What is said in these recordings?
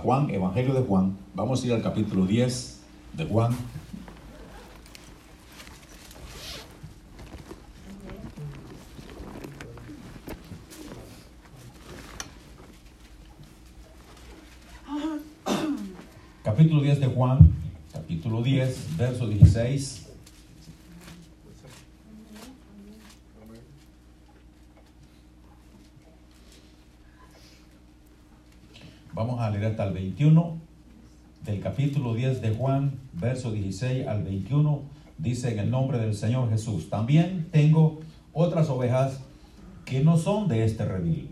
Juan, Evangelio de Juan. Vamos a ir al capítulo 10 de Juan. Capítulo 10 de Juan, capítulo 10, verso 16. Vamos a leer hasta el 21 del capítulo 10 de Juan, verso 16 al 21. Dice en el nombre del Señor Jesús. También tengo otras ovejas que no son de este redil.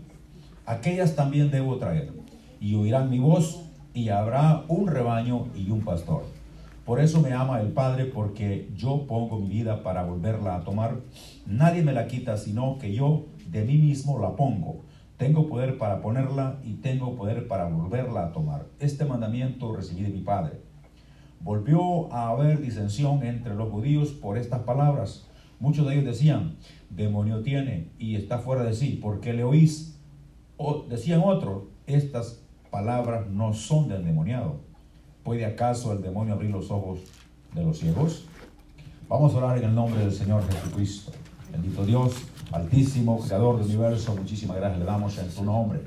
Aquellas también debo traer. Y oirán mi voz y habrá un rebaño y un pastor. Por eso me ama el Padre, porque yo pongo mi vida para volverla a tomar. Nadie me la quita, sino que yo de mí mismo la pongo. Tengo poder para ponerla y tengo poder para volverla a tomar. Este mandamiento recibí de mi Padre. Volvió a haber disensión entre los judíos por estas palabras. Muchos de ellos decían, demonio tiene y está fuera de sí, ¿por qué le oís? O decían otros, estas palabras no son del demoniado. ¿Puede acaso el demonio abrir los ojos de los ciegos? Vamos a orar en el nombre del Señor Jesucristo. Bendito Dios, Altísimo, Creador del universo, muchísimas gracias le damos en tu nombre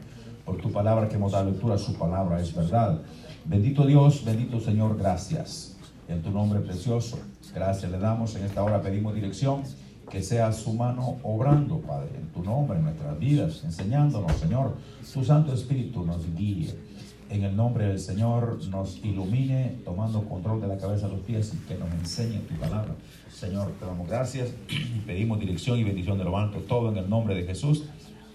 por tu palabra que hemos dado lectura, su palabra es verdad. Bendito Dios, bendito Señor, gracias. En tu nombre precioso, gracias le damos. En esta hora pedimos dirección, que sea su mano obrando, Padre, en tu nombre, en nuestras vidas, enseñándonos, Señor. Tu Santo Espíritu nos guíe. En el nombre del Señor nos ilumine, tomando control de la cabeza a los pies y que nos enseñe tu palabra. Señor, te damos gracias y pedimos dirección y bendición de lo alto, todo en el nombre de Jesús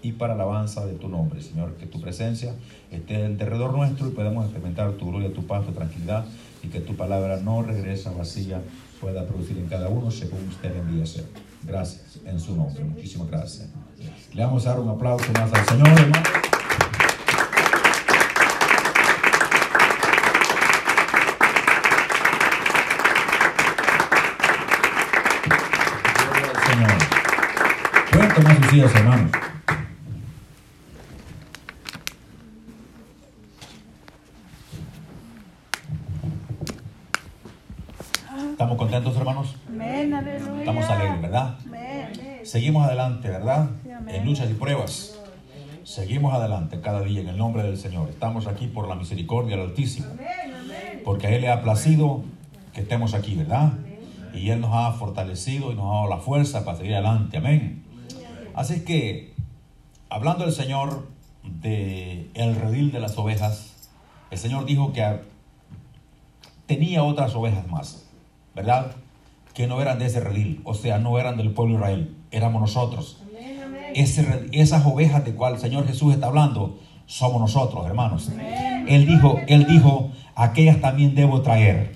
y para alabanza de tu nombre, Señor, que tu presencia esté en derredor nuestro y podamos experimentar tu gloria, tu paz, tu tranquilidad y que tu palabra no regresa vacía, pueda producir en cada uno según usted envíe ser. Gracias, en su nombre, muchísimas gracias. Le vamos a dar un aplauso más al Señor, hermano. Hermanos. ¿Estamos contentos, hermanos? Amén, aleluya. Estamos alegres, ¿verdad? Amén. Seguimos adelante, ¿verdad? Sí. En luchas y pruebas. Seguimos adelante cada día en el nombre del Señor. Estamos aquí por la misericordia del Altísimo. Amén, amén. Porque a Él le ha placido que estemos aquí, ¿verdad? Y Él nos ha fortalecido y nos ha dado la fuerza para seguir adelante. Amén. Así que, hablando del Señor de el redil de las ovejas, el Señor dijo que tenía otras ovejas más, ¿verdad? Que no eran de ese redil, o sea, no eran del pueblo de Israel, éramos nosotros. Ese esas ovejas de cual el Señor Jesús está hablando somos nosotros, hermanos. Él dijo, él dijo, aquellas también debo traer.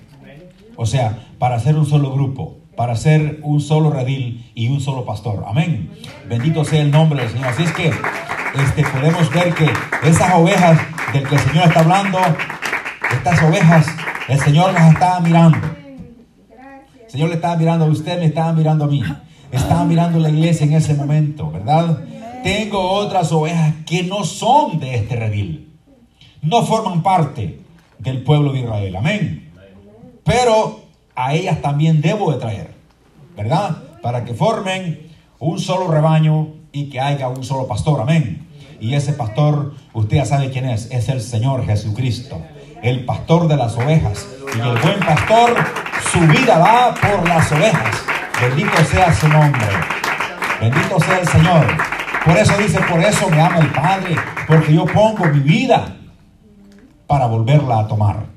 O sea, para hacer un solo grupo, para hacer un solo redil y un solo pastor. Amén. Bendito sea el nombre del Señor. Así es que este, podemos ver que esas ovejas del que el Señor está hablando, estas ovejas, el Señor las está mirando. El Señor le estaba mirando a usted, me estaba mirando a mí. Estaba mirando la iglesia en ese momento, ¿verdad? Tengo otras ovejas que no son de este redil. No forman parte del pueblo de Israel. Amén. Pero a ellas también debo de traer, ¿verdad? Para que formen un solo rebaño y que haya un solo pastor. Amén. Y ese pastor, usted ya sabe quién es, es el Señor Jesucristo, el pastor de las ovejas. Y el buen pastor, su vida va por las ovejas. Bendito sea su nombre. Bendito sea el Señor. Por eso dice, por eso me ama el Padre, porque yo pongo mi vida para volverla a tomar.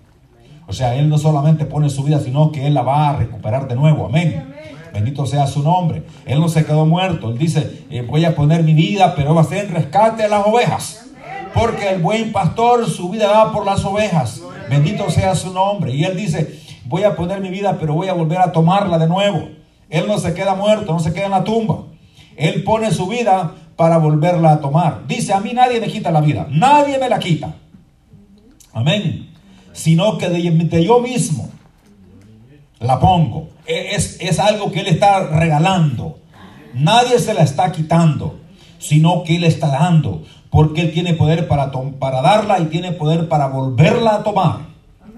O sea, Él no solamente pone su vida, sino que Él la va a recuperar de nuevo. Amén. Bendito sea su nombre. Él no se quedó muerto. Él dice, eh, voy a poner mi vida, pero va a ser en rescate de las ovejas. Porque el buen pastor su vida da por las ovejas. Bendito sea su nombre. Y Él dice, voy a poner mi vida, pero voy a volver a tomarla de nuevo. Él no se queda muerto, no se queda en la tumba. Él pone su vida para volverla a tomar. Dice, a mí nadie me quita la vida. Nadie me la quita. Amén. Sino que de, yo mismo la pongo. E- Es, es algo que Él está regalando. Nadie se la está quitando, sino que Él está dando. porque Él tiene poder para, para darla y tiene poder para volverla a tomar.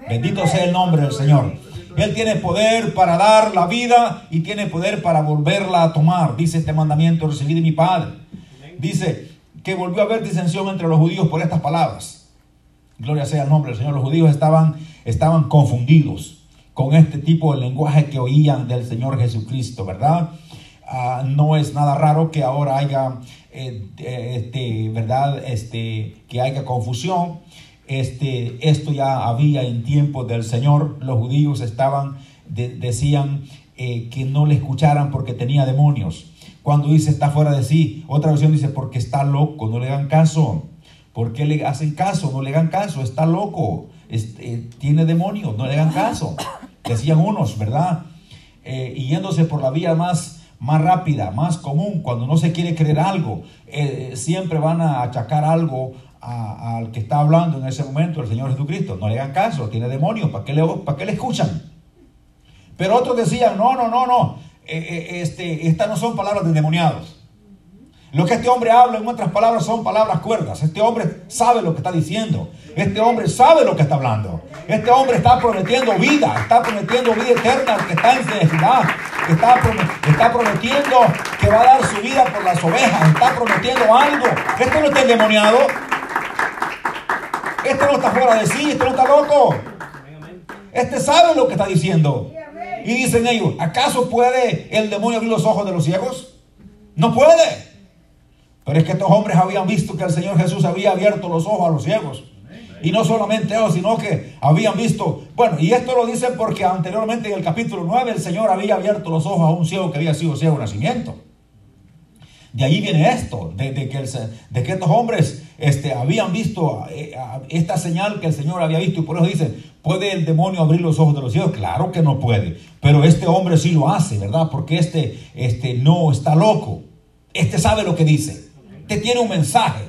Bendito sea el nombre del Señor. Él tiene poder para dar la vida y tiene poder para volverla a tomar. Dice este mandamiento recibido de mi Padre. Dice que volvió a haber disensión entre los judíos por estas palabras. Gloria sea el nombre del Señor. Los judíos estaban, estaban confundidos con este tipo de lenguaje que oían del Señor Jesucristo, ¿verdad? Ah, no es nada raro que ahora haya, eh, este, ¿verdad? Este, que haya confusión. Este, esto ya había en tiempos del Señor. Los judíos estaban, decían eh, que no le escucharan porque tenía demonios. Cuando dice está fuera de sí, otra versión dice porque está loco, no le hagan caso. ¿Por qué le hacen caso? No le hagan caso, está loco, este, tiene demonios, no le hagan caso. Decían unos, ¿verdad? Eh, y yéndose por la vía más, más rápida, más común, cuando no se quiere creer algo, eh, siempre van a achacar algo al que está hablando en ese momento, el Señor Jesucristo. No le hagan caso, tiene demonios, ¿para qué le, para qué le escuchan? Pero otros decían, no, no, no, no, eh, este, estas no son palabras de demoniados. Lo que este hombre habla, en otras palabras, son palabras cuerdas. Este hombre sabe lo que está diciendo. Este hombre sabe lo que está hablando. Este hombre está prometiendo vida, está prometiendo vida eterna que está en necesidad. Está, está prometiendo que va a dar su vida por las ovejas. Está prometiendo algo. Este no está endemoniado. Este no está fuera de sí. Este no está loco. Este sabe lo que está diciendo. Y dicen ellos, ¿acaso puede el demonio abrir los ojos de los ciegos? No puede. Pero es que estos hombres habían visto que el Señor Jesús había abierto los ojos a los ciegos. Y no solamente eso, sino que habían visto, bueno, y esto lo dicen porque anteriormente en el capítulo 9 el Señor había abierto los ojos a un ciego que había sido ciego de nacimiento. De ahí viene esto, de, que, de que, estos hombres este, habían visto eh, esta señal que el Señor había visto y por eso dice, ¿puede el demonio abrir los ojos de los ciegos? Claro que no puede, pero este hombre sí lo hace, ¿verdad? Porque este, este no está loco, este sabe lo que dice te tiene un mensaje.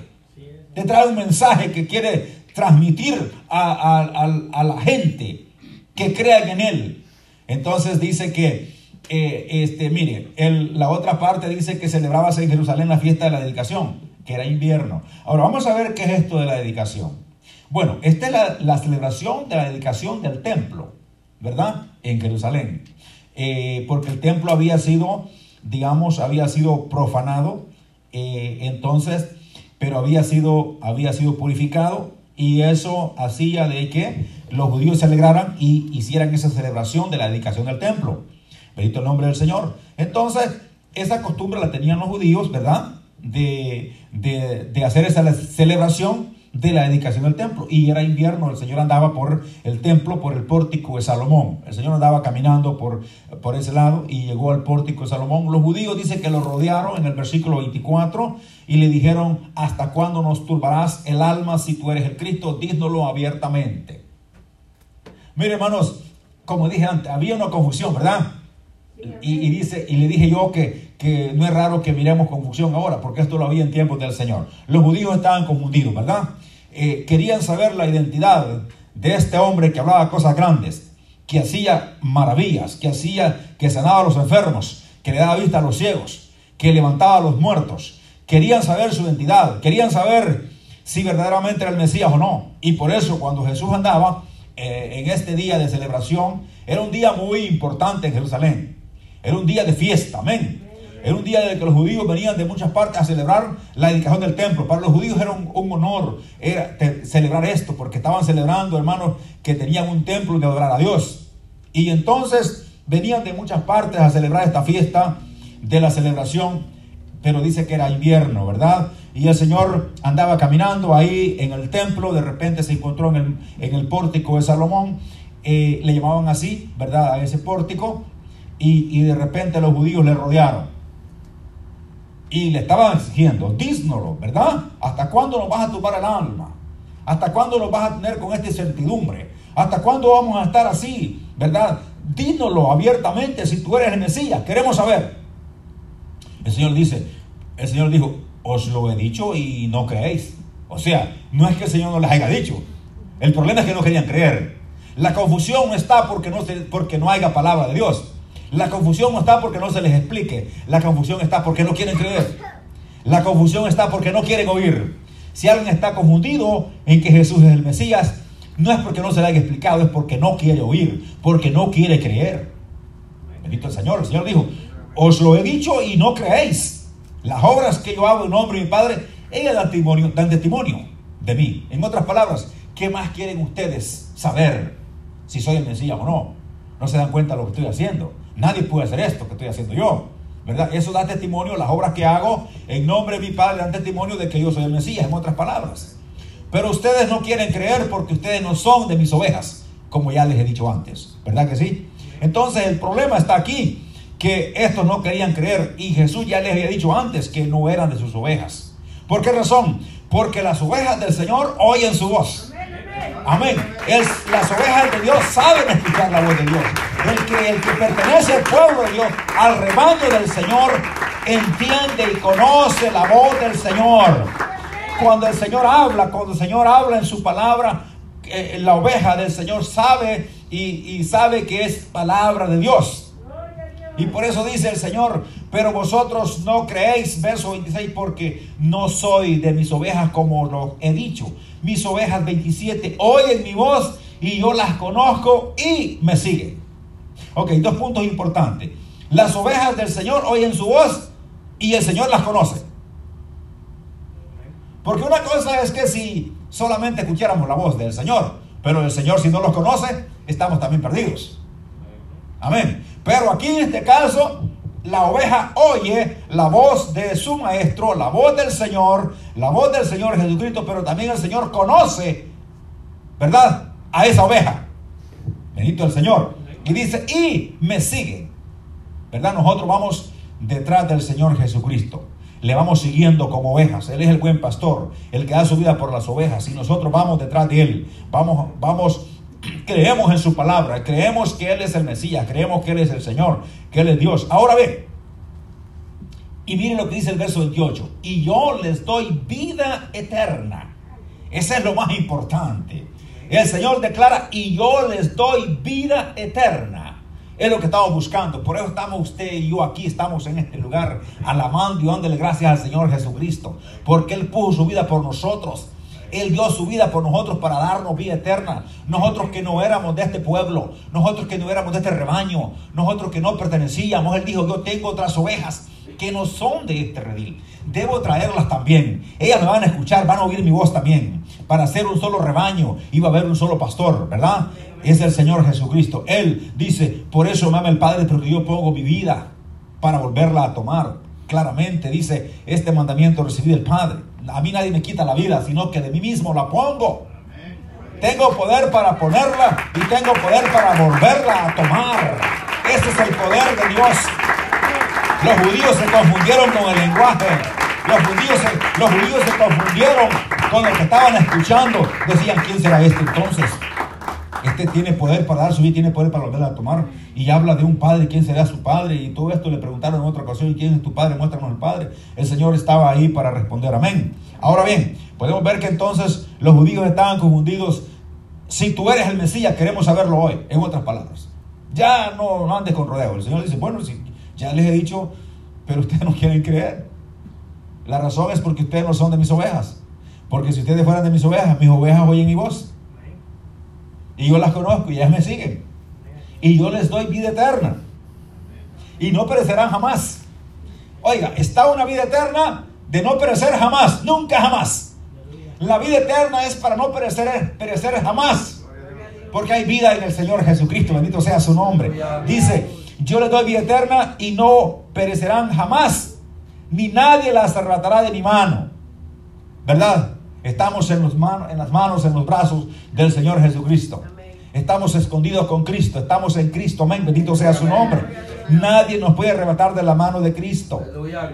Te trae un mensaje que quiere transmitir a, la gente que crean en él. Entonces dice que, eh, este, mire, la otra parte dice que celebrabase en Jerusalén la fiesta de la dedicación, que era invierno. Ahora vamos a ver qué es esto de la dedicación. Bueno, esta es la, celebración de la dedicación del templo, ¿verdad? En Jerusalén. Eh, porque el templo había sido, digamos, había sido profanado eh, entonces, pero había sido, había sido purificado y eso hacía de que los judíos se alegraran y hicieran esa celebración de la dedicación del templo. Bendito el nombre del Señor. Entonces, esa costumbre la tenían los judíos, ¿verdad? De, de hacer esa celebración de la dedicación del templo. Y era invierno, el Señor andaba por el templo, por el pórtico de Salomón. El Señor andaba caminando por, por ese lado y llegó al pórtico de Salomón. Los judíos dicen que lo rodearon en el versículo 24 y le dijeron, ¿hasta cuándo nos turbarás el alma si tú eres el Cristo? Dísnoslo abiertamente. Mire, hermanos, como dije antes, había una confusión, ¿verdad? Y, y, dice, y le dije yo que, que no es raro que miremos confusión ahora, porque esto lo había en tiempos del Señor. Los judíos estaban confundidos, ¿verdad? Eh, querían saber la identidad de este hombre que hablaba cosas grandes, que hacía maravillas, que hacía que sanaba a los enfermos, que le daba vista a los ciegos, que levantaba a los muertos. Querían saber su identidad, querían saber si verdaderamente era el Mesías o no. Y por eso cuando Jesús andaba eh, en este día de celebración, era un día muy importante en Jerusalén. Era un día de fiesta, amén. Era un día en el que los judíos venían de muchas partes a celebrar la dedicación del templo. Para los judíos era un, honor celebrar esto, porque estaban celebrando, hermanos, que tenían un templo de adorar a Dios. Y entonces venían de muchas partes a celebrar esta fiesta de la celebración, pero dice que era invierno, ¿verdad? Y el Señor andaba caminando ahí en el templo, de repente se encontró en el, pórtico de Salomón, eh, le llamaban así, ¿verdad? A ese pórtico, y de repente los judíos le rodearon y le estaban exigiendo, dísnolo, ¿verdad? ¿Hasta cuándo nos vas a turbar el alma? ¿Hasta cuándo nos vas a tener con esta incertidumbre? ¿Hasta cuándo vamos a estar así? ¿Verdad? Dínoslo abiertamente si tú eres el Mesías. Queremos saber. El Señor dice, el Señor dijo, os lo he dicho y no creéis. O sea, no es que el Señor no les haya dicho. El problema es que no querían creer. La confusión está porque no, porque no haya palabra de Dios. La confusión no está porque no se les explique. La confusión está porque no quieren creer. La confusión está porque no quieren oír. Si alguien está confundido en que Jesús es el Mesías, no es porque no se le haya explicado, es porque no quiere oír, porque no quiere creer. Bendito el Señor. El Señor dijo, os lo he dicho y no creéis. Las obras que yo hago en nombre de mi Padre, ellas dan testimonio, dan testimonio de mí. En otras palabras, ¿qué más quieren ustedes saber si soy el Mesías o no? No se dan cuenta de lo que estoy haciendo. Nadie puede hacer esto que estoy haciendo yo. ¿Verdad? Eso da testimonio, las obras que hago en nombre de mi Padre dan testimonio de que yo soy el Mesías, en otras palabras. Pero ustedes no quieren creer porque ustedes no son de mis ovejas, como ya les he dicho antes. ¿Verdad que sí? Entonces el problema está aquí, que estos no querían creer y Jesús ya les había dicho antes que no eran de sus ovejas. ¿Por qué razón? Porque las ovejas del Señor oyen su voz. Amén. las ovejas de Dios saben el que pertenece al pueblo de Dios, al rebaño del Señor, entiende y conoce la voz del Señor. Cuando el Señor habla, cuando el Señor habla en su palabra, eh, la oveja del Señor sabe y, y sabe que es palabra de Dios. Y por eso dice el Señor, pero vosotros no creéis, verso 26, porque no soy de mis ovejas como lo he dicho. Mis ovejas 27 oyen mi voz y yo las conozco y me siguen. Ok, dos puntos importantes. Las ovejas del Señor oyen su voz y el Señor las conoce. Porque una cosa es que si solamente escucháramos la voz del Señor, pero el Señor si no los conoce, estamos también perdidos. Amén. Pero aquí en este caso, la oveja oye la voz de su maestro, la voz del Señor, la voz del Señor Jesucristo, pero también el Señor conoce, ¿verdad? A esa oveja. Bendito el Señor. Y dice, y me sigue. ¿Verdad? Nosotros vamos detrás del Señor Jesucristo. Le vamos siguiendo como ovejas. Él es el buen pastor, el que da su vida por las ovejas. Y nosotros vamos detrás de Él. Vamos, vamos creemos en su palabra, creemos que Él es el Mesías, creemos que Él es el Señor, que Él es Dios. Ahora ve, y miren lo que dice el verso 28, y yo les doy vida eterna. Ese es lo más importante. El Señor declara, y yo les doy vida eterna. Es lo que estamos buscando. Por eso estamos usted y yo aquí, estamos en este lugar, alabando y dándole gracias al Señor Jesucristo. Porque Él puso su vida por nosotros. Él dio su vida por nosotros para darnos vida eterna. Nosotros que no éramos de este pueblo, nosotros que no éramos de este rebaño, nosotros que no pertenecíamos. Él dijo, yo tengo otras ovejas que no son de este redil. Debo traerlas también. Ellas me van a escuchar, van a oír mi voz también. Para ser un solo rebaño va a haber un solo pastor, ¿verdad? Es el Señor Jesucristo. Él dice, por eso me ama el Padre, porque yo pongo mi vida para volverla a tomar. Claramente dice, este mandamiento recibí del Padre a mí nadie me quita la vida, sino que de mí mismo la pongo. Tengo poder para ponerla y tengo poder para volverla a tomar. Ese es el poder de Dios. Los judíos se confundieron con el lenguaje. Los judíos, se, confundieron con lo que estaban escuchando. Decían, ¿quién será este entonces? Este tiene poder para dar su vida, tiene poder para volverla a tomar. Y habla de un padre, quién será su padre. Y todo esto le preguntaron en otra ocasión, quién es tu padre? Muéstranos el padre. El Señor estaba ahí para responder amén. Ahora bien, podemos ver que entonces los judíos estaban confundidos. Si tú eres el Mesías, queremos saberlo hoy, en otras palabras. Ya no, no andes con rodeo. El Señor dice, bueno, si ya les he dicho, pero ustedes no quieren creer. La razón es porque ustedes no son de mis ovejas. Porque si ustedes fueran de mis ovejas, mis ovejas oyen mi voz. Y yo las conozco y ellas me siguen. Y yo les doy vida eterna. Y no perecerán jamás. Oiga, está una vida eterna de no perecer jamás, nunca jamás. La vida eterna es para no perecer, perecer jamás. Porque hay vida en el Señor Jesucristo, bendito sea su nombre. Dice, yo les doy vida eterna y no perecerán jamás, ni nadie las arrebatará de mi mano. ¿Verdad? Estamos en, los en las manos, en los brazos del Señor Jesucristo. Estamos escondidos con Cristo, estamos en Cristo, amén, bendito sea su nombre. Nadie nos puede arrebatar de la mano de Cristo,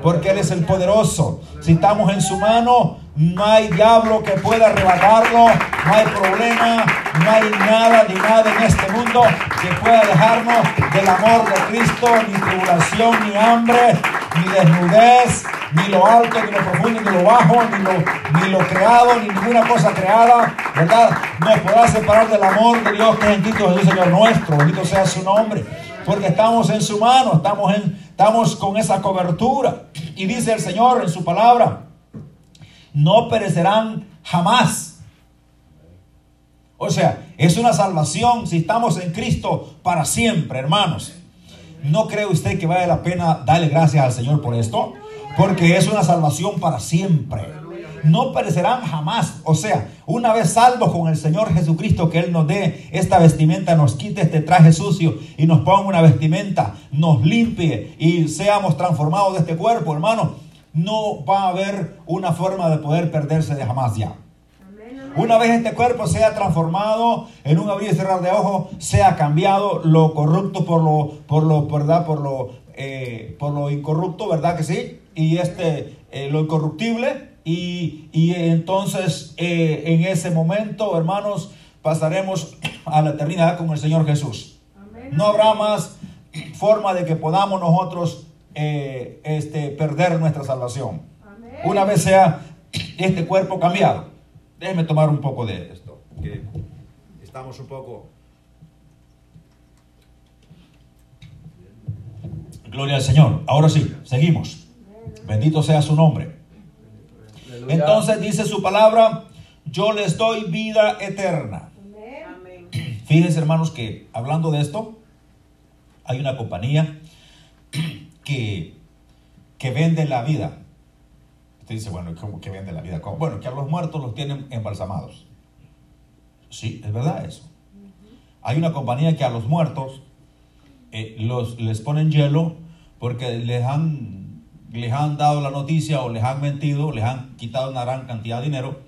porque Él es el poderoso. Si estamos en su mano, no hay diablo que pueda arrebatarlo, no hay problema, no hay nada ni nada en este mundo que pueda dejarnos del amor de Cristo, ni tribulación, ni hambre, ni desnudez, ni lo alto, ni lo profundo, ni lo bajo, ni lo, ni lo creado, ni ninguna cosa creada, ¿verdad? Nos podrá separar del amor de Dios que es en Cristo Jesús, Señor nuestro. Bendito sea su nombre. Porque estamos en su mano, estamos, en, estamos con esa cobertura. Y dice el Señor en su palabra, no perecerán jamás. O sea, es una salvación si estamos en Cristo para siempre, hermanos. ¿No cree usted que vale la pena darle gracias al Señor por esto? Porque es una salvación para siempre. No perecerán jamás. O sea, una vez salvos con el Señor Jesucristo, que Él nos dé esta vestimenta, nos quite este traje sucio y nos ponga una vestimenta, nos limpie y seamos transformados de este cuerpo, hermano. No va a haber una forma de poder perderse de jamás ya. Una vez este cuerpo sea transformado en un abrir y cerrar de ojos, sea cambiado lo corrupto por lo, por lo, ¿verdad? Por lo, eh, por lo incorrupto, ¿verdad que sí? Y este, eh, lo incorruptible. Y, y entonces eh, en ese momento, hermanos, pasaremos a la eternidad con el Señor Jesús. No habrá más forma de que podamos nosotros este, perder nuestra salvación. Una vez sea este cuerpo cambiado. Déjenme tomar un poco de esto, que estamos un poco... Gloria al Señor. Ahora sí, seguimos. Bendito sea su nombre. Entonces dice su palabra, yo les doy vida eterna. Fíjense hermanos que hablando de esto, hay una compañía que, que vende la vida. Usted dice, bueno, ¿cómo que vende la vida? Bueno, que a los muertos los tienen embalsamados. Sí, es verdad eso. Hay una compañía que a los muertos eh, los, les ponen hielo porque les han, les han dado la noticia o les han mentido, les han quitado una gran cantidad de dinero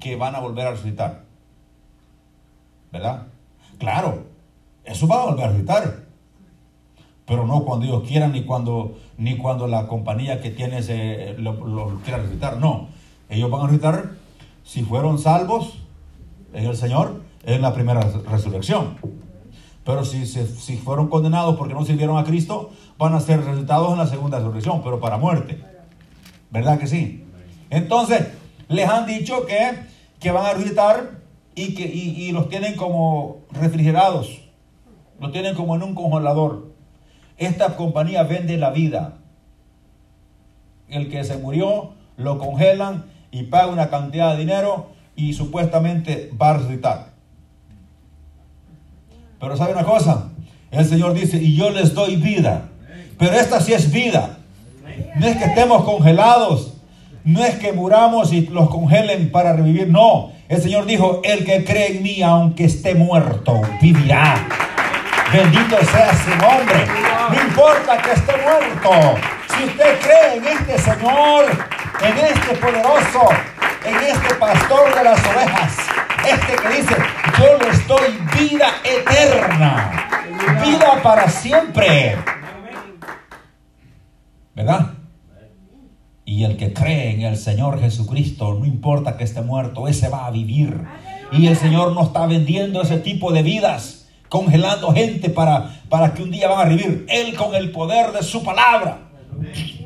que van a volver a resucitar. ¿Verdad? Claro, eso va a volver a resucitar pero no cuando ellos quieran ni cuando, ni cuando la compañía que tienes eh, lo, quiera resucitar. No, ellos van a resucitar si fueron salvos en el Señor en la primera resurrección. Pero si, si, fueron condenados porque no sirvieron a Cristo, van a ser resucitados en la segunda resurrección, pero para muerte. ¿Verdad que sí? Entonces, les han dicho que, que van a resucitar y, que, y, y los tienen como refrigerados. Los tienen como en un congelador. Esta compañía vende la vida. El que se murió lo congelan y paga una cantidad de dinero y supuestamente va a resucitar. Pero ¿sabe una cosa? El Señor dice, y yo les doy vida. Pero esta sí es vida. No es que estemos congelados. No es que muramos y los congelen para revivir. No. El Señor dijo, el que cree en mí, aunque esté muerto, vivirá. Bendito sea su nombre. No importa que esté muerto. Si usted cree en este Señor, en este poderoso, en este pastor de las ovejas, este que dice, yo les doy vida eterna, vida para siempre. ¿Verdad? Y el que cree en el Señor Jesucristo, no importa que esté muerto, ese va a vivir. Y el Señor no está vendiendo ese tipo de vidas congelando gente para, para que un día van a vivir. Él con el poder de su palabra.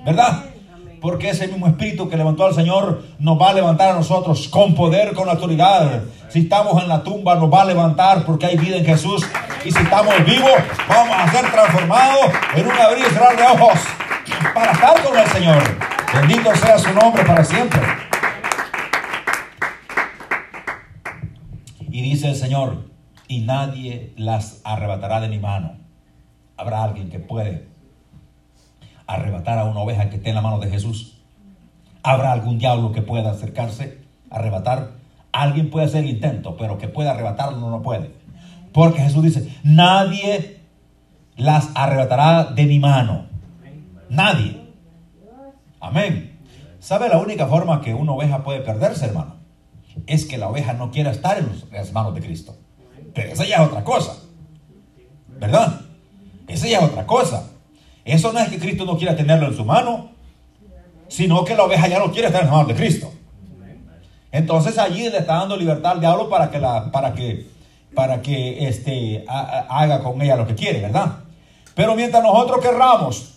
¿Verdad? Porque ese mismo espíritu que levantó al Señor nos va a levantar a nosotros con poder, con autoridad. Si estamos en la tumba, nos va a levantar porque hay vida en Jesús. Y si estamos vivos, vamos a ser transformados en un abrir y cerrar de ojos para estar con el Señor. Bendito sea su nombre para siempre. Y dice el Señor, y nadie las arrebatará de mi mano. Habrá alguien que puede arrebatar a una oveja que esté en la mano de Jesús. Habrá algún diablo que pueda acercarse, arrebatar. Alguien puede hacer el intento, pero que pueda arrebatarlo no puede. Porque Jesús dice, nadie las arrebatará de mi mano. Nadie. Amén. ¿Sabe la única forma que una oveja puede perderse, hermano? Es que la oveja no quiera estar en las manos de Cristo. Pero esa ya es otra cosa. ¿Verdad? Esa ya es otra cosa. Eso no es que Cristo no quiera tenerlo en su mano, sino que la oveja ya no quiere estar en las manos de Cristo. Entonces allí le está dando libertad al diablo para que, la, para que, para que este, haga con ella lo que quiere, ¿verdad? Pero mientras nosotros querramos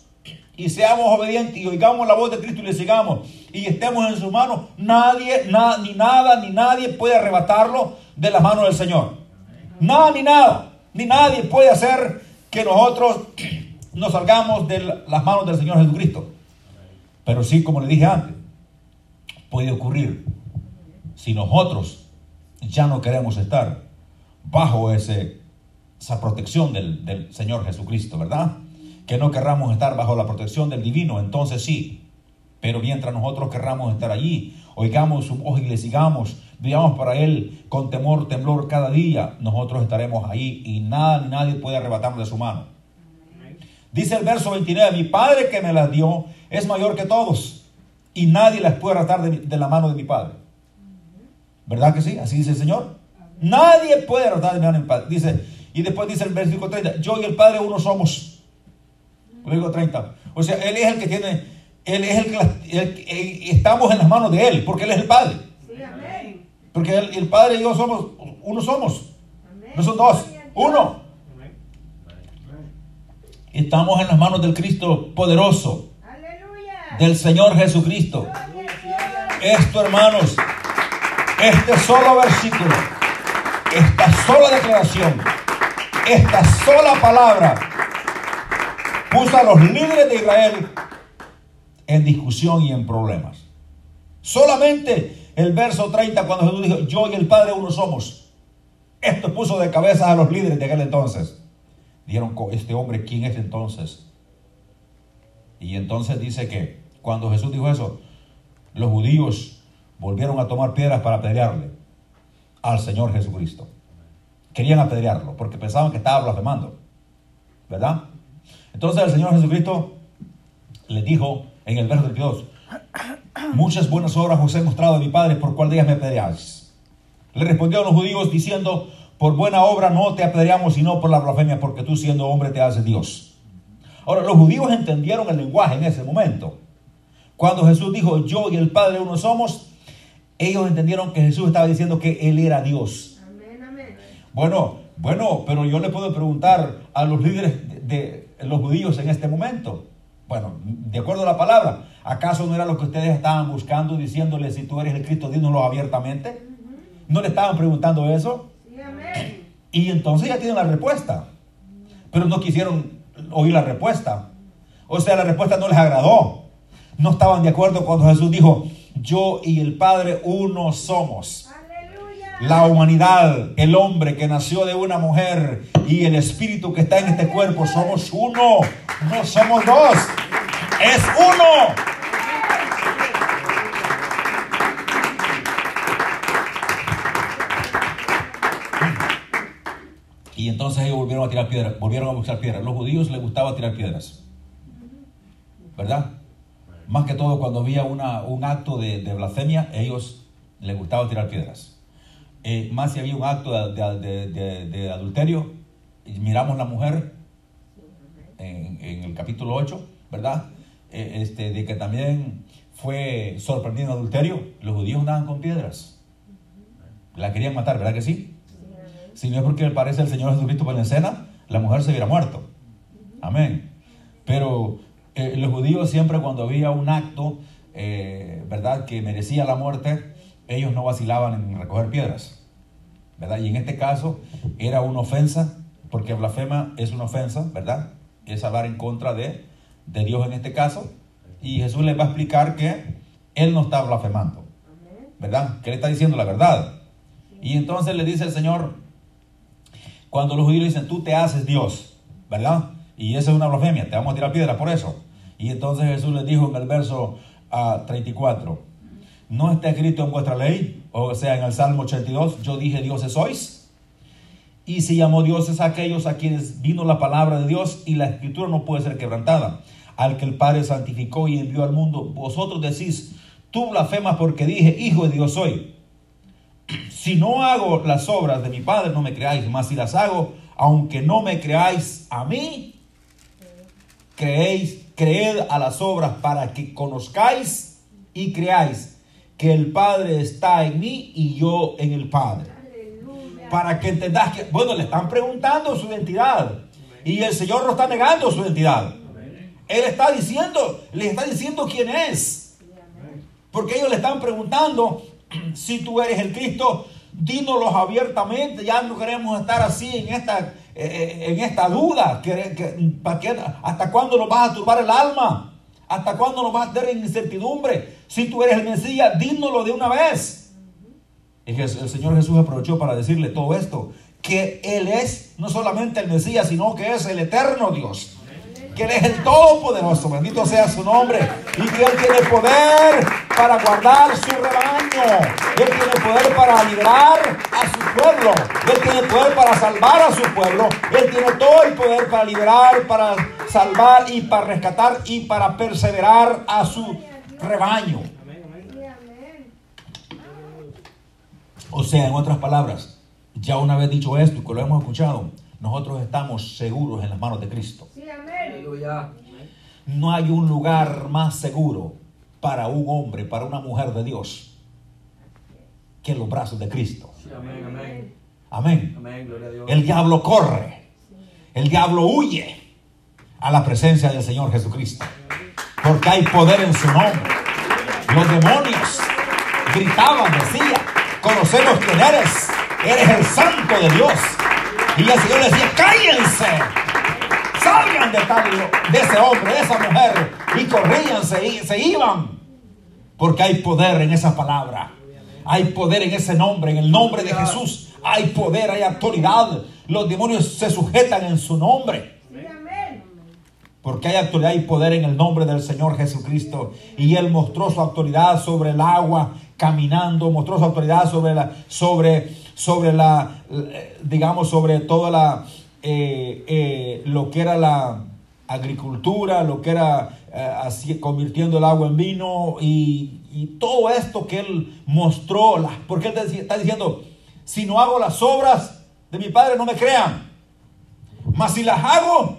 y seamos obedientes y oigamos la voz de Cristo y le sigamos y estemos en su mano, nadie, ni nada, ni nadie puede arrebatarlo de las manos del Señor. Nada ni nada, ni nadie puede hacer que nosotros nos salgamos de las manos del Señor Jesucristo. Pero sí, como le dije antes, puede ocurrir si nosotros ya no queremos estar bajo ese, esa protección del, Señor Jesucristo, ¿verdad? Que no querramos estar bajo la protección del divino, entonces sí. Pero mientras nosotros querramos estar allí, oigamos su voz y le sigamos, vivamos para Él con temor, temblor cada día, nosotros estaremos ahí y nada ni nadie puede arrebatarnos de su mano. Dice el verso 29, mi Padre que me las dio es mayor que todos y nadie las puede arrebatar de, de la mano de mi Padre. ¿Verdad que sí? Así dice el Señor. Nadie puede arrebatar de la mano de mi Padre. Dice, y después dice el versículo 30, yo y el Padre uno somos. Versículo 30. O sea, Él es el que tiene, Él es el que, las- el que- estamos en las manos de Él, porque Él es el Padre. Porque el, el Padre y yo somos, uno somos. No son dos, uno. Estamos en las manos del Cristo poderoso, Aleluya. del Señor Jesucristo. Esto, hermanos, este solo versículo, esta sola declaración, esta sola palabra, puso a los líderes de Israel en discusión y en problemas. Solamente el verso 30, cuando Jesús dijo, yo y el Padre uno somos. Esto puso de cabeza a los líderes de aquel entonces. Dijeron, "Co- este hombre, ¿quién es entonces? Y entonces dice que cuando Jesús dijo eso, los judíos volvieron a tomar piedras para apedrearle al Señor Jesucristo. Querían apedrearlo porque pensaban que estaba blasfemando. ¿Verdad? Entonces el Señor Jesucristo les dijo en el verso 32, muchas buenas obras os he mostrado de mi Padre, por cuál de ellas me apedreáis. Le respondieron los judíos diciendo, por buena obra no te apedreamos, sino por la blasfemia, porque tú siendo hombre te haces Dios. Ahora, los judíos entendieron el lenguaje en ese momento. Cuando Jesús dijo, yo y el Padre uno somos, ellos entendieron que Jesús estaba diciendo que Él era Dios. Amén, amén. Bueno, bueno, pero yo le puedo preguntar a los líderes de, de los judíos en este momento. Bueno, de acuerdo a la palabra, ¿acaso no era lo que ustedes estaban buscando diciéndole si tú eres el Cristo, dínoslo abiertamente? ¿No le estaban preguntando eso? Y entonces ya tienen la respuesta. Pero no quisieron oír la respuesta. O sea, la respuesta no les agradó. No estaban de acuerdo cuando Jesús dijo, yo y el Padre uno somos. Aleluya. La humanidad, el hombre que nació de una mujer y el espíritu que está en este cuerpo, somos uno, no somos dos, es uno. Y entonces ellos volvieron a tirar piedras, volvieron a buscar piedras. Los judíos les gustaba tirar piedras, ¿verdad? Más que todo cuando había una, un acto de, de blasfemia, ellos les gustaba tirar piedras. Eh, más si había un acto de, adulterio, miramos la mujer en, en el capítulo 8, ¿verdad? Eh, este, de que también fue sorprendido en adulterio, los judíos andaban con piedras. La querían matar, ¿verdad que sí? Si no es porque parece el Señor Jesucristo por la escena, la mujer se hubiera muerto. Amén. Pero eh, los judíos siempre cuando había un acto, eh, ¿verdad?, que merecía la muerte, ellos no vacilaban en recoger piedras. ¿Verdad? Y en este caso era una ofensa, porque blasfema es una ofensa, ¿verdad? Es hablar en contra de, de Dios en este caso. Y Jesús les va a explicar que Él no está blasfemando. ¿verdad? Que le está diciendo la verdad. Y entonces le dice el Señor, cuando los judíos dicen, tú te haces Dios, ¿verdad? Y esa es una blasfemia, te vamos a tirar piedra por eso. Y entonces Jesús les dijo en el verso ah, 34, ¿no está escrito en vuestra ley? O sea, en el Salmo 82, yo dije, dioses sois. Y se llamó dioses a aquellos a quienes vino la palabra de Dios y la escritura no puede ser quebrantada. Al que el Padre santificó y envió al mundo, vosotros decís, tú blasfemas porque dije, hijo de Dios soy. Si no hago las obras de mi Padre, no me creáis, mas si las hago, aunque no me creáis a mí, creéis, creed a las obras para que conozcáis y creáis que el Padre está en mí y yo en el Padre Aleluya. para que entendas que, bueno, le están preguntando su identidad y el Señor no está negando su identidad. Él está diciendo, les está diciendo quién es. Porque ellos le están preguntando si tú eres el Cristo, dínoslo abiertamente, ya no queremos estar así en esta, eh, en esta duda. que- que- ¿para qué- ¿Hasta cuándo nos vas a turbar el alma? ¿Hasta cuándo nos vas a tener en incertidumbre? Si tú eres el Mesías, dínoslo de una vez. Y el Señor Jesús aprovechó para decirle todo esto, que Él es no solamente el Mesías, sino que es el eterno Dios. Que Él es el Todopoderoso, bendito sea su nombre. Y que Él tiene poder para guardar su rebaño. Él tiene poder para liberar a su pueblo. Él tiene poder para salvar a su pueblo. Él tiene todo el poder para liberar, para salvar y para rescatar y para perseverar a su rebaño. O sea, en otras palabras, ya una vez dicho esto que lo hemos escuchado, nosotros estamos seguros en las manos de Cristo. Sí, amén. Aleluya. No hay un lugar más seguro para un hombre, para una mujer de Dios, que los brazos de Cristo. Sí, amén, amén. Amén. Amén, gloria a Dios. El diablo corre, el diablo huye a la presencia del Señor Jesucristo, porque hay poder en su nombre. Los demonios gritaban, decían, conocemos quién eres, eres el santo de Dios. Y el Señor decía, cállense, salgan de, tal, de ese hombre, de esa mujer, y corrían, se, se iban, porque hay poder en esa palabra. Hay poder en ese nombre, en el nombre de Jesús. Hay poder, hay autoridad. Los demonios se sujetan en su nombre. Porque hay autoridad y poder en el nombre del Señor Jesucristo. Y Él mostró su autoridad sobre el agua, caminando, mostró su autoridad sobre la, sobre, sobre la, eh, digamos, sobre toda la, eh, eh, lo que era la agricultura, lo que era así, convirtiendo el agua en vino y, y todo esto que Él mostró, porque Él está diciendo, si no hago las obras de mi Padre, no me crean. Mas si las hago,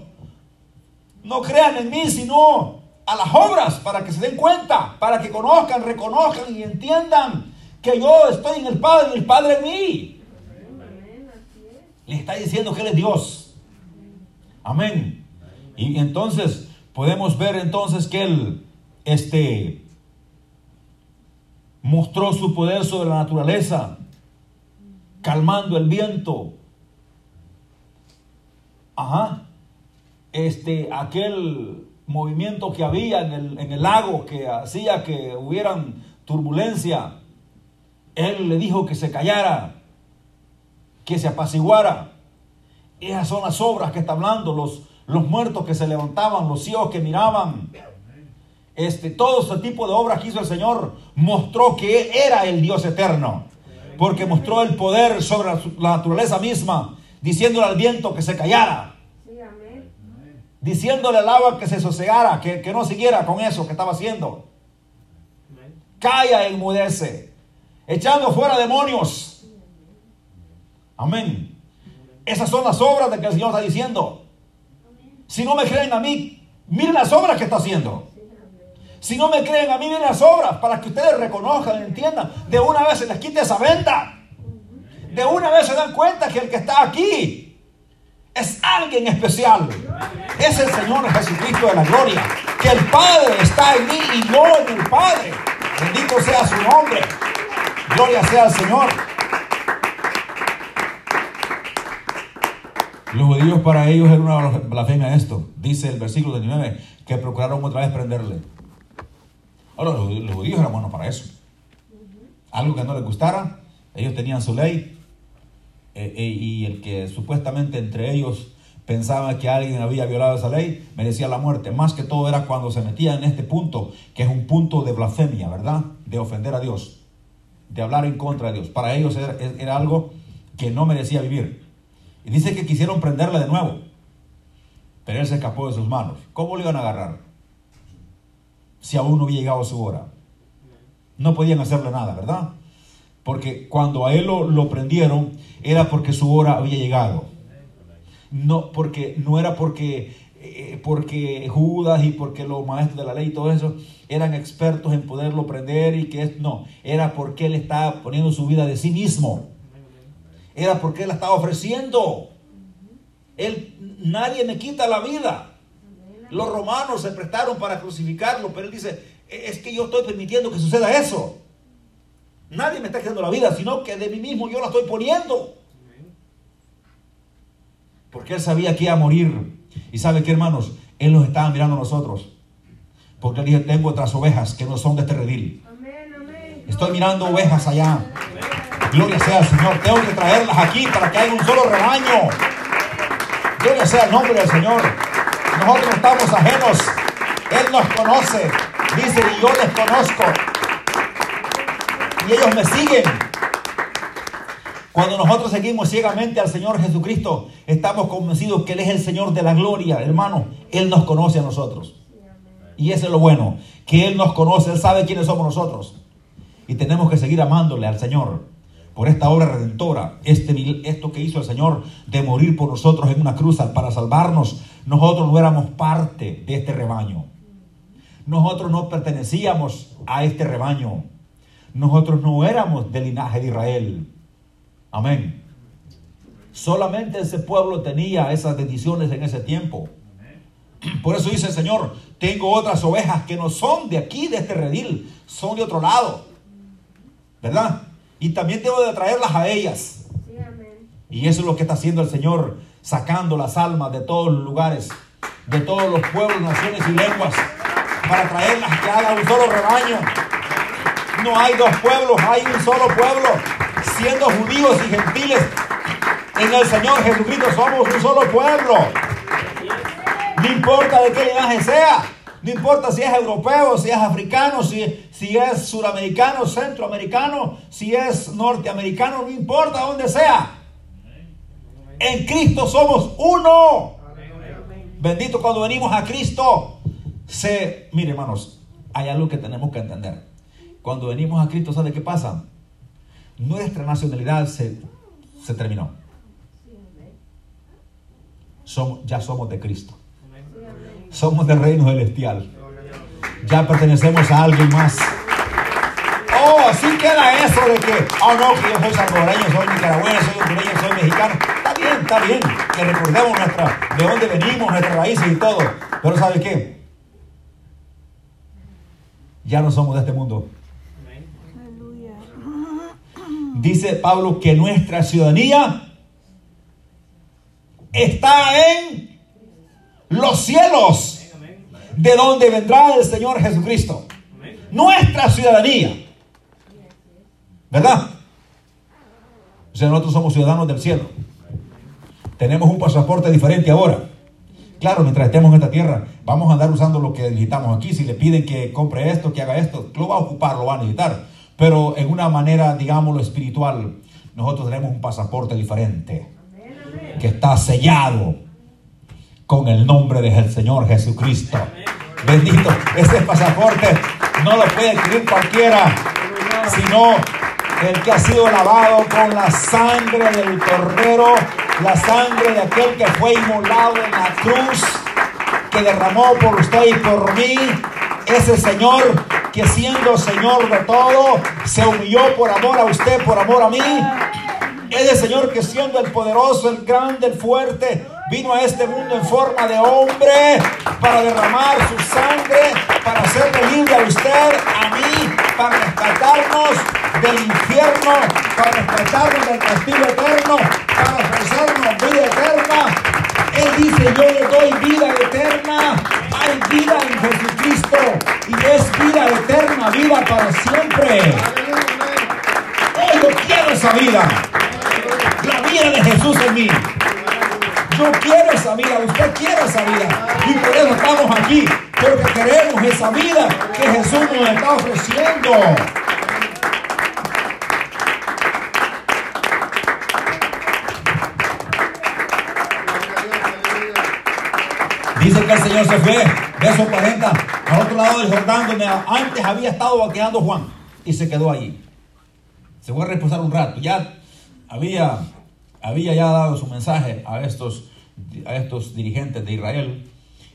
no crean en mí, sino a las obras, para que se den cuenta, para que conozcan, reconozcan y entiendan que yo estoy en el Padre y el Padre en mí. Le está diciendo que Él es Dios. Amén. Y entonces podemos ver entonces que Él este, mostró su poder sobre la naturaleza, calmando el viento. Ajá. Este, aquel movimiento que había en el, en el lago que hacía que hubieran turbulencia. Él le dijo que se callara, que se apaciguara. Esas son las obras que está hablando, los, los muertos que se levantaban, los ciegos que miraban. Este, todo ese tipo de obras que hizo el Señor mostró que Él era el Dios eterno. Porque mostró el poder sobre la, naturaleza misma, diciéndole al viento que se callara, diciéndole al agua que se sosegara, que, que no siguiera con eso que estaba haciendo. Calla, enmudece, echando fuera demonios. Amén. Esas son las obras de que el Señor está diciendo. Si no me creen a mí, miren las obras que está haciendo. Si no me creen a mí, miren las obras para que ustedes reconozcan, entiendan. De una vez se les quite esa venda. De una vez se dan cuenta que el que está aquí es alguien especial. Es el Señor Jesucristo de la gloria. Que el Padre está en mí y yo en el Padre. Bendito sea su nombre. Gloria sea al Señor. Los judíos para ellos era una blasfemia esto. Dice el versículo 19 que procuraron otra vez prenderle. Ahora, los, los judíos eran buenos para eso. Algo que no les gustara, ellos tenían su ley. eh, eh, y el que supuestamente entre ellos pensaba que alguien había violado esa ley, merecía la muerte. Más que todo era cuando se metía en este punto, que es un punto de blasfemia, ¿verdad? De ofender a Dios, de hablar en contra de Dios. Para ellos era, algo que no merecía vivir. Y dice que quisieron prenderle de nuevo, pero él se escapó de sus manos. ¿Cómo le iban a agarrar? Si aún no había llegado su hora. No podían hacerle nada, ¿verdad? Porque cuando a él lo, lo prendieron, era porque su hora había llegado. No, porque, no era porque, eh, porque Judas y porque los maestros de la ley y todo eso eran expertos en poderlo prender y que no, era porque él estaba poniendo su vida de sí mismo. Era porque él la estaba ofreciendo. Él, nadie me quita la vida. Los romanos se prestaron para crucificarlo, pero él dice, es que yo estoy permitiendo que suceda eso. Nadie me está quitando la vida, sino que de mí mismo yo la estoy poniendo. Porque él sabía que iba a morir. Y sabe que hermanos, él nos estaba mirando a nosotros. Porque él dije, tengo otras ovejas que no son de este redil. Estoy mirando ovejas allá. Gloria sea al Señor. Tengo que traerlas aquí para que haya un solo rebaño. Gloria sea el nombre del Señor. Nosotros no estamos ajenos. Él nos conoce. Dice, y yo les conozco. Y ellos me siguen. Cuando nosotros seguimos ciegamente al Señor Jesucristo, estamos convencidos que Él es el Señor de la gloria, hermano. Él nos conoce a nosotros. Y eso es lo bueno, que Él nos conoce, Él sabe quiénes somos nosotros. Y tenemos que seguir amándole al Señor por esta obra redentora, este, esto que hizo el Señor de morir por nosotros en una cruz para salvarnos. Nosotros no éramos parte de este rebaño. Nosotros no pertenecíamos a este rebaño. Nosotros no éramos del linaje de Israel. Amén. Solamente ese pueblo tenía esas bendiciones en ese tiempo. Por eso dice el Señor, tengo otras ovejas que no son de aquí, de este redil, son de otro lado. ¿Verdad? Y también tengo de traerlas a ellas. Sí, amén. Y eso es lo que está haciendo el Señor, sacando las almas de todos los lugares, de todos los pueblos, naciones y lenguas, para traerlas que haga un solo rebaño. No hay dos pueblos, hay un solo pueblo, siendo judíos y gentiles. En el Señor Jesucristo somos un solo pueblo. No importa de qué linaje sea, no importa si es europeo, si es africano, si, si es suramericano, centroamericano, si es norteamericano, no importa dónde sea. En Cristo somos uno. Bendito cuando venimos a Cristo. Se, mire hermanos, hay algo que tenemos que entender. Cuando venimos a Cristo, ¿sabe qué pasa? Nuestra nacionalidad se, se terminó. Ya somos de Cristo. Somos del reino celestial. Ya pertenecemos a alguien más. Oh, sí queda eso de que, oh no, que yo soy salvadoreño, soy nicaragüense, soy hondureño, soy mexicano. Está bien, está bien. Que recordemos nuestra, de dónde venimos, nuestras raíces y todo. Pero ¿sabe qué? Ya no somos de este mundo. Dice Pablo que nuestra ciudadanía está en los cielos, de donde vendrá el Señor Jesucristo. Nuestra ciudadanía. ¿Verdad? O sea, nosotros somos ciudadanos del cielo. Tenemos un pasaporte diferente ahora. Claro, mientras estemos en esta tierra, vamos a andar usando lo que necesitamos aquí. Si le piden que compre esto, que haga esto, lo va a ocupar, lo va a necesitar. Pero en una manera, digámoslo, espiritual, nosotros tenemos un pasaporte diferente que está sellado con el nombre del Señor Jesucristo. Bendito. Ese pasaporte no lo puede escribir cualquiera, sino el que ha sido lavado con la sangre del Cordero, la sangre de aquel que fue inmolado en la cruz, que derramó por usted y por mí. Ese Señor que siendo Señor de todo, se humilló por amor a usted, por amor a mí. Ese Señor que siendo el poderoso, el grande, el fuerte, vino a este mundo en forma de hombre para derramar su sangre, para hacerle libre a usted, a mí, para rescatarnos del infierno, para rescatarnos del castigo eterno, para ofrecernos vida eterna. Él dice, yo le doy vida eterna. Hay vida en Jesucristo y es vida eterna, vida para siempre. Oh, yo quiero esa vida. La vida de Jesús en mí. Yo quiero esa vida, usted quiere esa vida. Y por eso estamos aquí, porque queremos esa vida que Jesús nos está ofreciendo. Dice que el Señor se fue, verso 40, al otro lado del Jordán, donde antes había estado vaqueando Juan, y se quedó allí. Se fue a reposar un rato. Ya había, había ya dado su mensaje a estos, a estos dirigentes de Israel,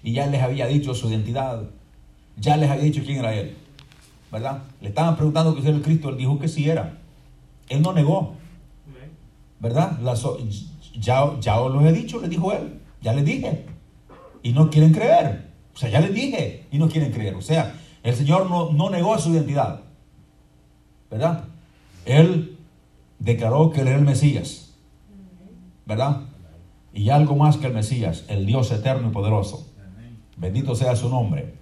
y ya les había dicho su identidad, ya les había dicho quién era él, ¿verdad? Le estaban preguntando que si era el Cristo, él dijo que sí era. Él no negó, ¿verdad? Ya, ya os lo he dicho, le dijo él, ya les dije y no quieren creer. O sea, ya les dije y no quieren creer. O sea, el Señor no, no negó su identidad. ¿Verdad? Él declaró que él era el Mesías. ¿Verdad? Y algo más que el Mesías, el Dios eterno y poderoso. Bendito sea su nombre.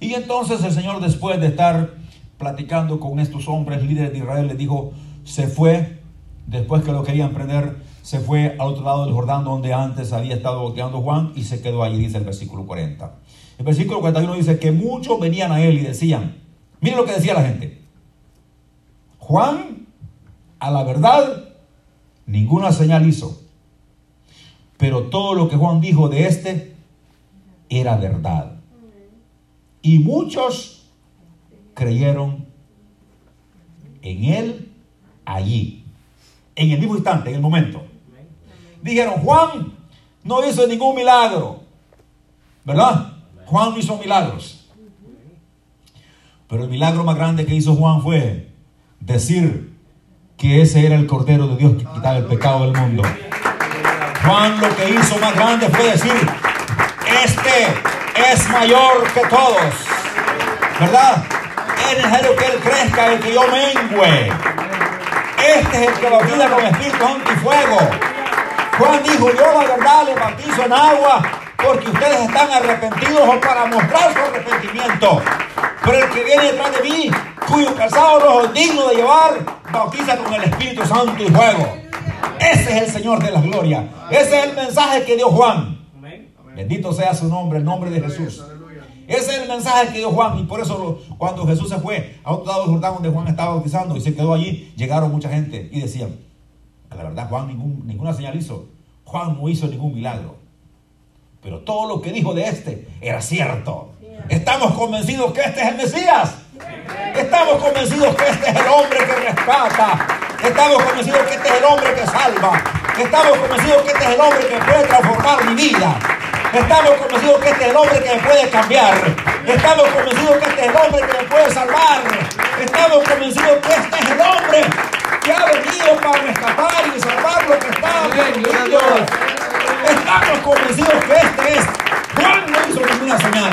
Y entonces el Señor, después de estar platicando con estos hombres líderes de Israel, les dijo, se fue, después que lo querían prender, se fue al otro lado del Jordán donde antes había estado bautizando Juan y se quedó allí, dice el versículo 40. El versículo 41 dice que muchos venían a él y decían, miren lo que decía la gente, Juan, a la verdad, ninguna señal hizo, pero todo lo que Juan dijo de este era verdad. Y muchos creyeron en él allí, en el mismo instante, en el momento. Dijeron, Juan no hizo ningún milagro, ¿verdad? Juan no hizo milagros. Pero el milagro más grande que hizo Juan fue decir que ese era el Cordero de Dios que quitaba el pecado del mundo. Juan lo que hizo más grande fue decir, este es mayor que todos, ¿verdad? Es necesario que Él crezca y que yo mengüe. Este es el que bautiza con Espíritu Santo y fuego. Juan dijo, yo la verdad le bautizo en agua porque ustedes están arrepentidos o para mostrar su arrepentimiento. Pero el que viene detrás de mí, cuyo calzado no es digno de llevar, bautiza con el Espíritu Santo y fuego. Ese es el Señor de la gloria. Ese es el mensaje que dio Juan. Bendito sea su nombre, el nombre de Jesús. Ese es el mensaje que dio Juan. Y por eso cuando Jesús se fue a otro lado del Jordán donde Juan estaba bautizando y se quedó allí, llegaron mucha gente y decían, "A la verdad Juan ningún- ninguna señal hizo. Juan no hizo ningún milagro. Pero todo lo que dijo de este era cierto. Estamos convencidos que este es el Mesías. Estamos convencidos que este es el hombre que rescata. Estamos convencidos que este es el hombre que salva. Estamos convencidos que este es el hombre que puede transformar mi vida. Estamos convencidos que este es el hombre que me puede cambiar. Estamos convencidos que este es el hombre que me puede salvar. Estamos convencidos que este es el hombre que ha venido para rescatar y salvar lo que está perdido. Estamos convencidos que este es. Juan no hizo ninguna señal.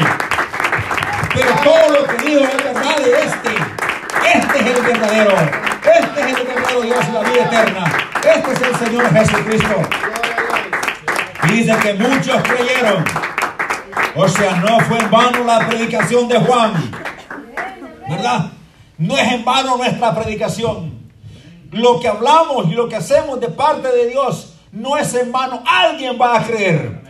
Pero todo lo que dijo es verdad de este. Este es el verdadero. Este es el verdadero Dios y la vida eterna. Este es el Señor Jesucristo. Dice que muchos creyeron. O sea, no fue en vano la predicación de Juan. ¿Verdad? No es en vano nuestra predicación. Lo que hablamos y lo que hacemos de parte de Dios no es en vano. Alguien va a creer.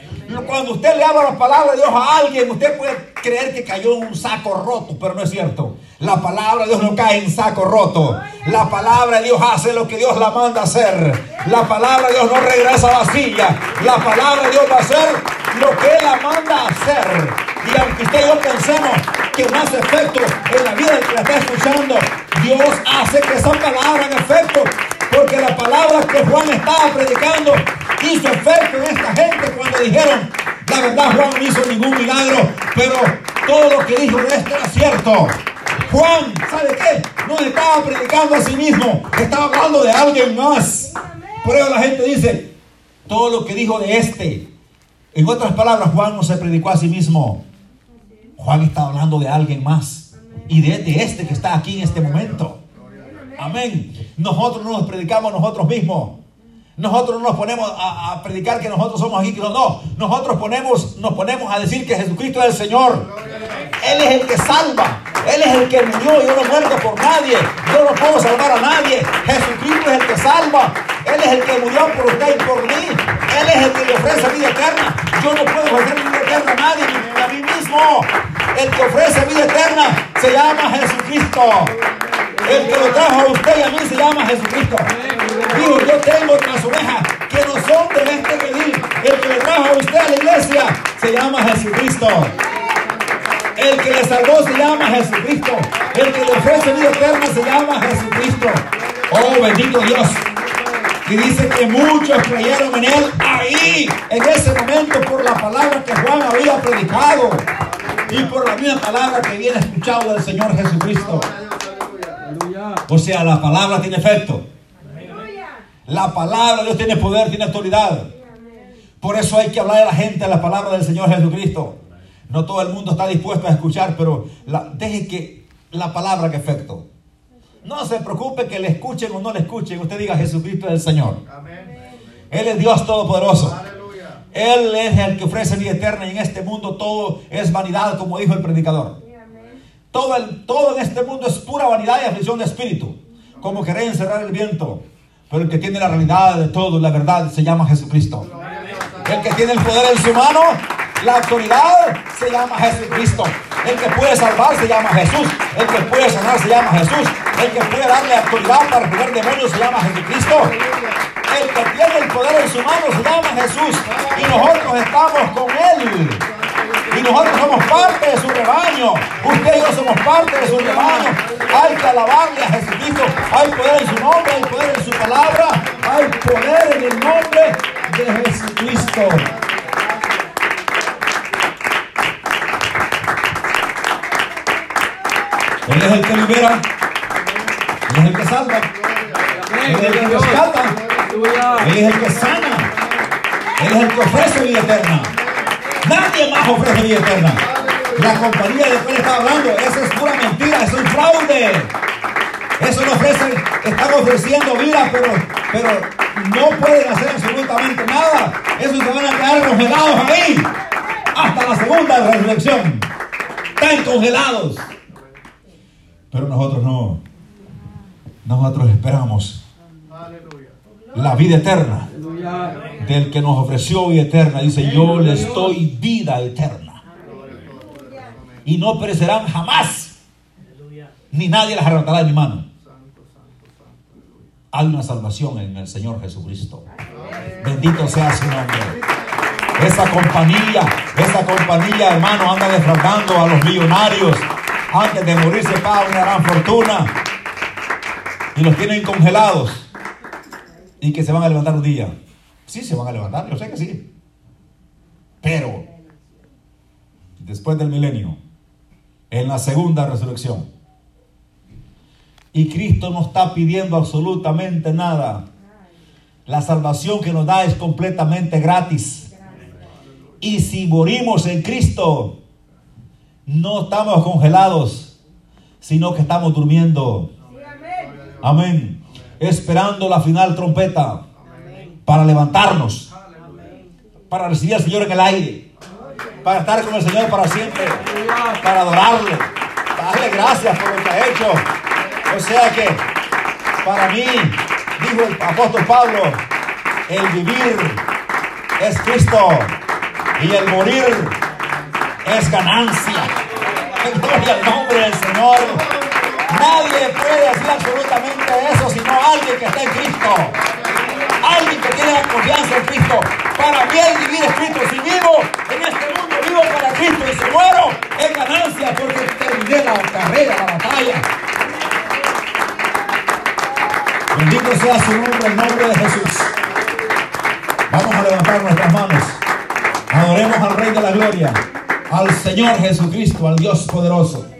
Cuando usted le habla la palabra de Dios a alguien, usted puede creer que cayó en un saco roto, pero no es cierto. La palabra de Dios no cae en saco roto. La palabra de Dios hace lo que Dios la manda hacer. La palabra de Dios no regresa vacía. La palabra de Dios va a hacer lo que Él la manda hacer. Y aunque usted y yo pensemos que no hace efecto en la vida del que la está escuchando, Dios hace que esa palabra haga efecto. Porque la palabra que Juan estaba predicando hizo efecto en esta gente cuando dijeron, la verdad Juan no hizo ningún milagro, pero todo lo que dijo de esto era cierto. Juan, ¿sabe qué? No estaba predicando a sí mismo, estaba hablando de alguien más. Por la gente dice, todo lo que dijo de este. En otras palabras, Juan no se predicó a sí mismo. Juan está hablando de alguien más. Y de, de este que está aquí en este momento. Amén. Nosotros no nos predicamos nosotros mismos. Nosotros no nos ponemos a, predicar que nosotros somos aquí. No, no. Nosotros ponemos, nos ponemos a decir que Jesucristo es el Señor. Él es el que salva. Él es el que murió. Yo no muerto por nadie. Yo no puedo salvar a nadie. Jesucristo es el que salva. Él es el que murió por usted y por mí. Él es el que le ofrece vida eterna. Yo no puedo ofrecer vida eterna a nadie, ni a mí mismo. El que ofrece vida eterna se llama Jesucristo. El que lo trajo a usted y a mí se llama Jesucristo. Dijo, yo tengo otras ovejas que no son de este redil. El que le trajo a usted a la iglesia se llama Jesucristo. El que le salvó se llama Jesucristo. El que le ofrece vida eterna se llama Jesucristo. Oh, bendito Dios. Y dice que muchos creyeron en él ahí, en ese momento, por la palabra que Juan había predicado. Y por la misma palabra que viene escuchado del Señor Jesucristo. O sea, la palabra tiene efecto. La palabra de Dios tiene poder, tiene autoridad. Por eso hay que hablar a la gente la palabra del Señor Jesucristo. No todo el mundo está dispuesto a escuchar, pero la- deje que la palabra haga efecto. No se preocupe que le escuchen o no le escuchen. Usted diga Jesucristo es el Señor. Él es Dios Todopoderoso. Él es el que ofrece vida eterna y en este mundo todo es vanidad, como dijo el predicador. Todo, el, todo en este mundo es pura vanidad y aflicción de espíritu. Como querer encerrar el viento. Pero el que tiene la realidad de todo, la verdad, se llama Jesucristo. El que tiene el poder en su mano, la autoridad, se llama Jesucristo. El que puede salvar se llama Jesús. El que puede sanar se llama Jesús. El que puede darle autoridad para jugar demonios se llama Jesucristo. El que tiene el poder en su mano se llama Jesús. Y nosotros estamos con Él. Y nosotros somos parte de su rebaño. Usted y yo somos parte de su rebaño. Hay que alabarle a Jesucristo. Hay poder en su nombre, hay poder en su palabra. Hay poder en el nombre de Jesucristo. Él es el que libera. Él es el que salva. Él es el que rescata. Él es el que sana. Él es el que ofrece vida eterna. Más ofrece vida eterna. La compañía de la cual está hablando, eso es pura mentira, es fraude. Eso no ofrecen, están ofreciendo vida, pero, pero no pueden hacer absolutamente nada. Esos se van a quedar congelados ahí. Hasta la segunda resurrección. Están congelados. Pero nosotros no. Nosotros esperamos la vida eterna. Del que nos ofreció vida eterna. Dice, yo les doy vida eterna. Y no perecerán jamás. Ni nadie las arrebatará de mi mano. Hay una salvación en el Señor Jesucristo. Bendito sea su nombre. Esa compañía, esa compañía, hermano, anda defraudando a los millonarios. Antes de morirse paga una gran fortuna. Y los tienen congelados. Y que se van a levantar un día. Sí, se van a levantar, yo sé que sí. Pero, después del milenio, en la segunda resurrección, y Cristo no está pidiendo absolutamente nada. La salvación que nos da es completamente gratis. Y si morimos en Cristo, no estamos congelados, sino que estamos durmiendo. Amén. Esperando la final trompeta para levantarnos, para recibir al Señor en el aire, para estar con el Señor para siempre, para adorarle, darle gracias por lo que ha hecho. O sea que para mí, dijo el apóstol Pablo, el vivir es Cristo y el morir es ganancia. Gloria al nombre del Señor. Nadie puede decir absolutamente eso sino alguien que está en Cristo. Alguien que tiene la confianza en Cristo. Para mí vivir es Cristo. Si vivo en este mundo, vivo para Cristo. Y si muero, es ganancia porque terminé la carrera, la batalla. Bendito sea su nombre, el nombre de Jesús. Vamos a levantar nuestras manos. Adoremos al Rey de la Gloria, al Señor Jesucristo, al Dios poderoso.